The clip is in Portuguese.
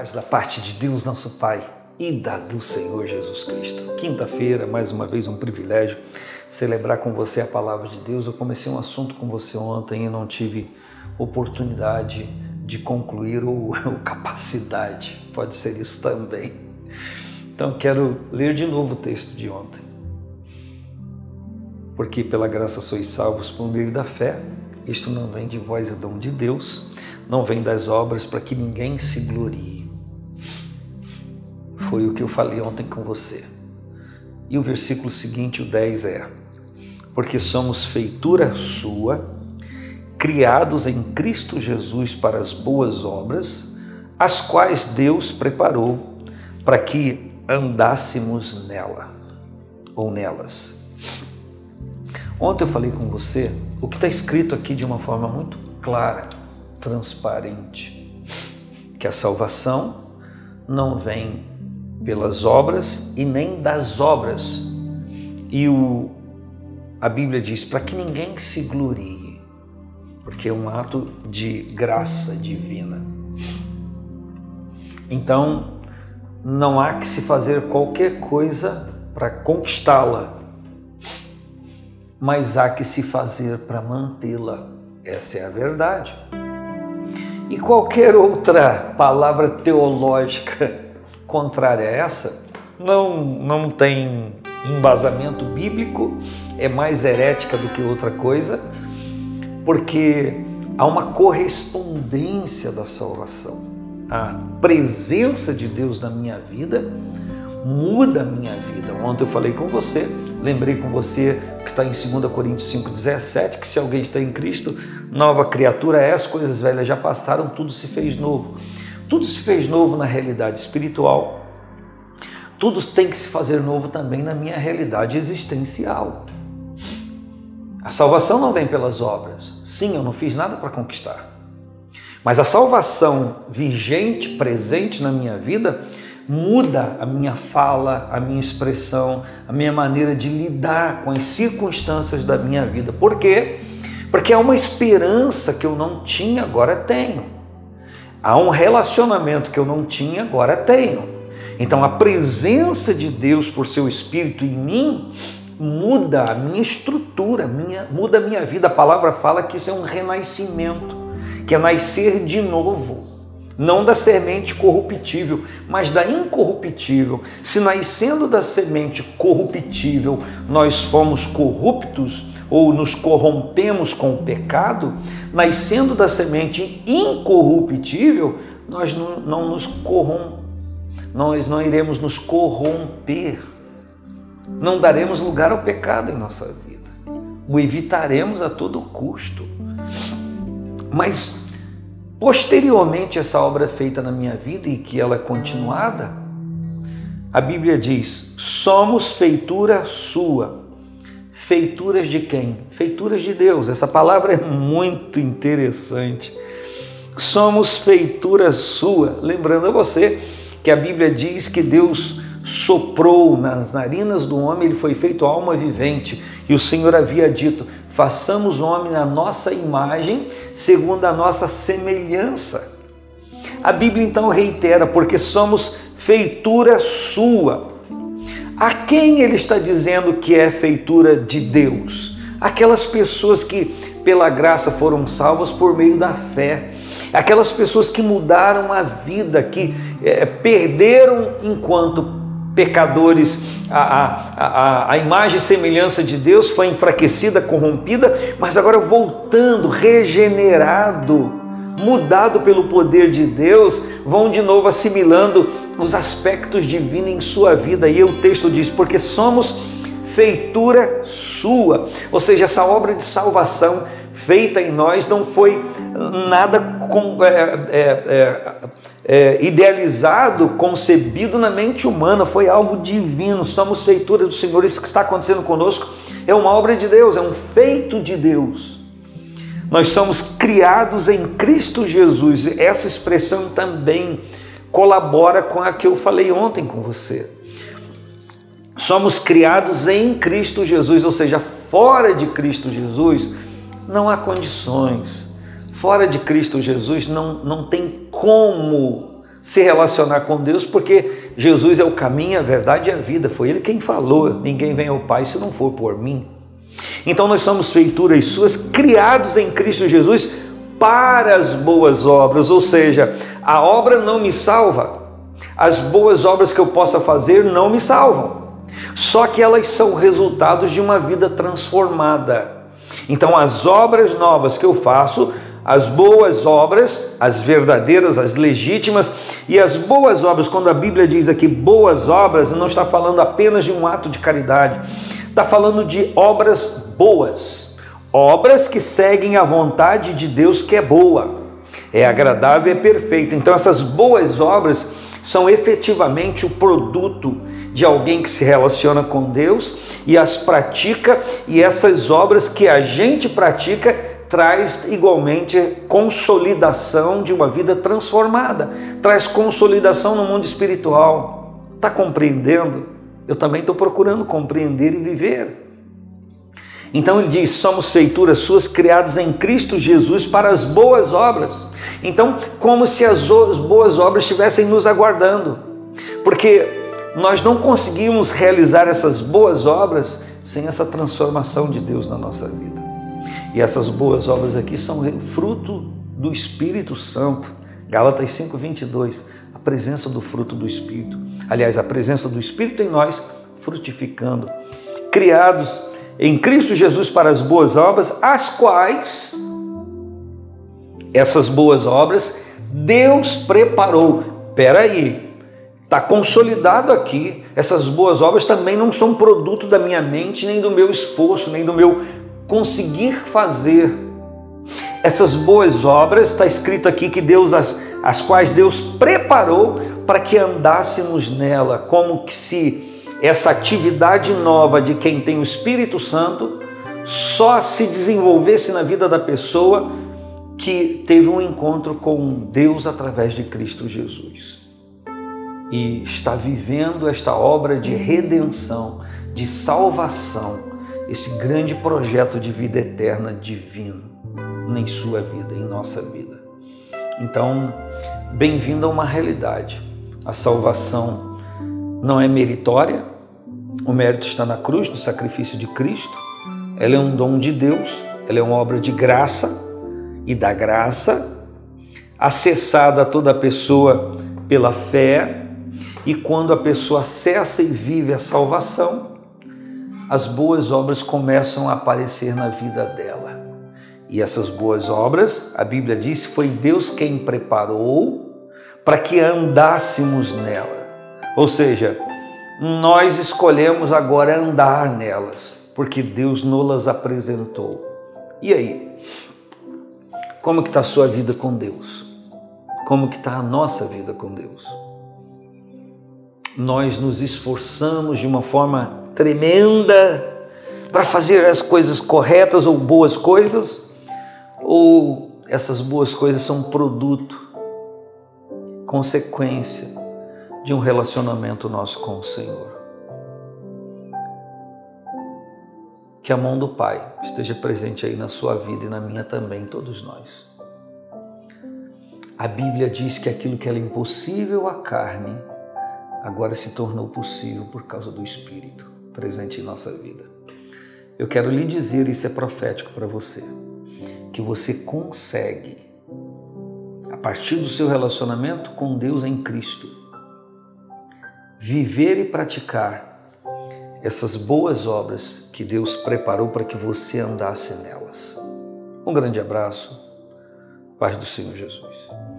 paz da parte de Deus, nosso Pai, e da do Senhor Jesus Cristo. Quinta-feira, mais uma vez um privilégio celebrar com você a palavra de Deus. Eu comecei um assunto com você ontem e não tive oportunidade de concluir ou, ou capacidade, pode ser isso também. Então quero ler de novo o texto de ontem. Porque pela graça sois salvos por meio da fé. Isto não vem de vós, é dom de Deus não vem das obras para que ninguém se glorie. Foi o que eu falei ontem com você. E o versículo seguinte, o 10 é: Porque somos feitura sua, criados em Cristo Jesus para as boas obras, as quais Deus preparou para que andássemos nela ou nelas. Ontem eu falei com você o que está escrito aqui de uma forma muito clara transparente, que a salvação não vem pelas obras e nem das obras. E o, a Bíblia diz para que ninguém se glorie, porque é um ato de graça divina. Então, não há que se fazer qualquer coisa para conquistá-la, mas há que se fazer para mantê-la. Essa é a verdade. E qualquer outra palavra teológica contrária a essa não, não tem embasamento bíblico, é mais herética do que outra coisa, porque há uma correspondência da salvação. A presença de Deus na minha vida muda a minha vida. Ontem eu falei com você, lembrei com você que está em 2 Coríntios 5,17, que se alguém está em Cristo, nova criatura é, as coisas velhas já passaram, tudo se fez novo. Tudo se fez novo na realidade espiritual, tudo tem que se fazer novo também na minha realidade existencial. A salvação não vem pelas obras. Sim, eu não fiz nada para conquistar. Mas a salvação vigente, presente na minha vida, muda a minha fala, a minha expressão, a minha maneira de lidar com as circunstâncias da minha vida. Por quê? Porque há uma esperança que eu não tinha, agora tenho. Há um relacionamento que eu não tinha, agora tenho. Então a presença de Deus por seu Espírito em mim muda a minha estrutura, minha, muda a minha vida. A palavra fala que isso é um renascimento, que é nascer de novo não da semente corruptível, mas da incorruptível. Se nascendo da semente corruptível nós fomos corruptos ou nos corrompemos com o pecado, nascendo da semente incorruptível, nós não, não nos corrom nós não iremos nos corromper. Não daremos lugar ao pecado em nossa vida. O evitaremos a todo custo. Mas Posteriormente, essa obra é feita na minha vida e que ela é continuada, a Bíblia diz: somos feitura sua. Feituras de quem? Feituras de Deus. Essa palavra é muito interessante. Somos feitura sua. Lembrando a você que a Bíblia diz que Deus soprou nas narinas do homem, ele foi feito alma vivente. E o Senhor havia dito: façamos o homem na nossa imagem, segundo a nossa semelhança. A Bíblia então reitera: porque somos feitura sua. A quem ele está dizendo que é feitura de Deus? Aquelas pessoas que, pela graça, foram salvas por meio da fé. Aquelas pessoas que mudaram a vida, que é, perderam enquanto pecadores, a, a, a, a imagem e semelhança de Deus foi enfraquecida, corrompida, mas agora voltando, regenerado, mudado pelo poder de Deus, vão de novo assimilando os aspectos divinos em sua vida. E o texto diz: porque somos feitura sua, ou seja, essa obra de salvação feita em nós não foi nada com, é, é, é, é, idealizado, concebido na mente humana, foi algo divino. Somos feitura do Senhor. Isso que está acontecendo conosco é uma obra de Deus, é um feito de Deus. Nós somos criados em Cristo Jesus. Essa expressão também colabora com a que eu falei ontem com você. Somos criados em Cristo Jesus, ou seja, fora de Cristo Jesus não há condições. Fora de Cristo Jesus não, não tem como se relacionar com Deus, porque Jesus é o caminho, a verdade e a vida. Foi Ele quem falou: ninguém vem ao Pai se não for por mim. Então nós somos feituras suas, criados em Cristo Jesus para as boas obras, ou seja, a obra não me salva, as boas obras que eu possa fazer não me salvam, só que elas são resultados de uma vida transformada. Então, as obras novas que eu faço as boas obras, as verdadeiras, as legítimas, e as boas obras, quando a Bíblia diz aqui boas obras, não está falando apenas de um ato de caridade, está falando de obras boas, obras que seguem a vontade de Deus que é boa, é agradável e é perfeita. Então, essas boas obras são efetivamente o produto de alguém que se relaciona com Deus e as pratica, e essas obras que a gente pratica traz igualmente consolidação de uma vida transformada, traz consolidação no mundo espiritual. Está compreendendo? Eu também estou procurando compreender e viver. Então ele diz: somos feituras suas criados em Cristo Jesus para as boas obras. Então, como se as boas obras estivessem nos aguardando, porque nós não conseguimos realizar essas boas obras sem essa transformação de Deus na nossa vida. E essas boas obras aqui são fruto do Espírito Santo. Gálatas 5:22, a presença do fruto do Espírito. Aliás, a presença do Espírito em nós frutificando, criados em Cristo Jesus para as boas obras, as quais essas boas obras Deus preparou. Espera aí, Está consolidado aqui. Essas boas obras também não são produto da minha mente, nem do meu esforço, nem do meu conseguir fazer essas boas obras, está escrito aqui que Deus, as, as quais Deus preparou para que andássemos nela, como que se essa atividade nova de quem tem o Espírito Santo só se desenvolvesse na vida da pessoa que teve um encontro com Deus através de Cristo Jesus. E está vivendo esta obra de redenção, de salvação esse grande projeto de vida eterna divino em sua vida, em nossa vida. Então, bem-vindo a uma realidade. A salvação não é meritória, o mérito está na cruz, no sacrifício de Cristo. Ela é um dom de Deus, ela é uma obra de graça e da graça, acessada a toda pessoa pela fé, e quando a pessoa acessa e vive a salvação, as boas obras começam a aparecer na vida dela. E essas boas obras, a Bíblia diz, foi Deus quem preparou para que andássemos nela. Ou seja, nós escolhemos agora andar nelas, porque Deus nos apresentou. E aí? Como que está a sua vida com Deus? Como que está a nossa vida com Deus? Nós nos esforçamos de uma forma tremenda para fazer as coisas corretas ou boas coisas, ou essas boas coisas são produto, consequência de um relacionamento nosso com o Senhor. Que a mão do Pai esteja presente aí na sua vida e na minha também, todos nós. A Bíblia diz que aquilo que era impossível à carne agora se tornou possível por causa do Espírito presente em nossa vida. Eu quero lhe dizer, isso é profético para você, que você consegue, a partir do seu relacionamento com Deus em Cristo, viver e praticar essas boas obras que Deus preparou para que você andasse nelas. Um grande abraço, paz do Senhor Jesus.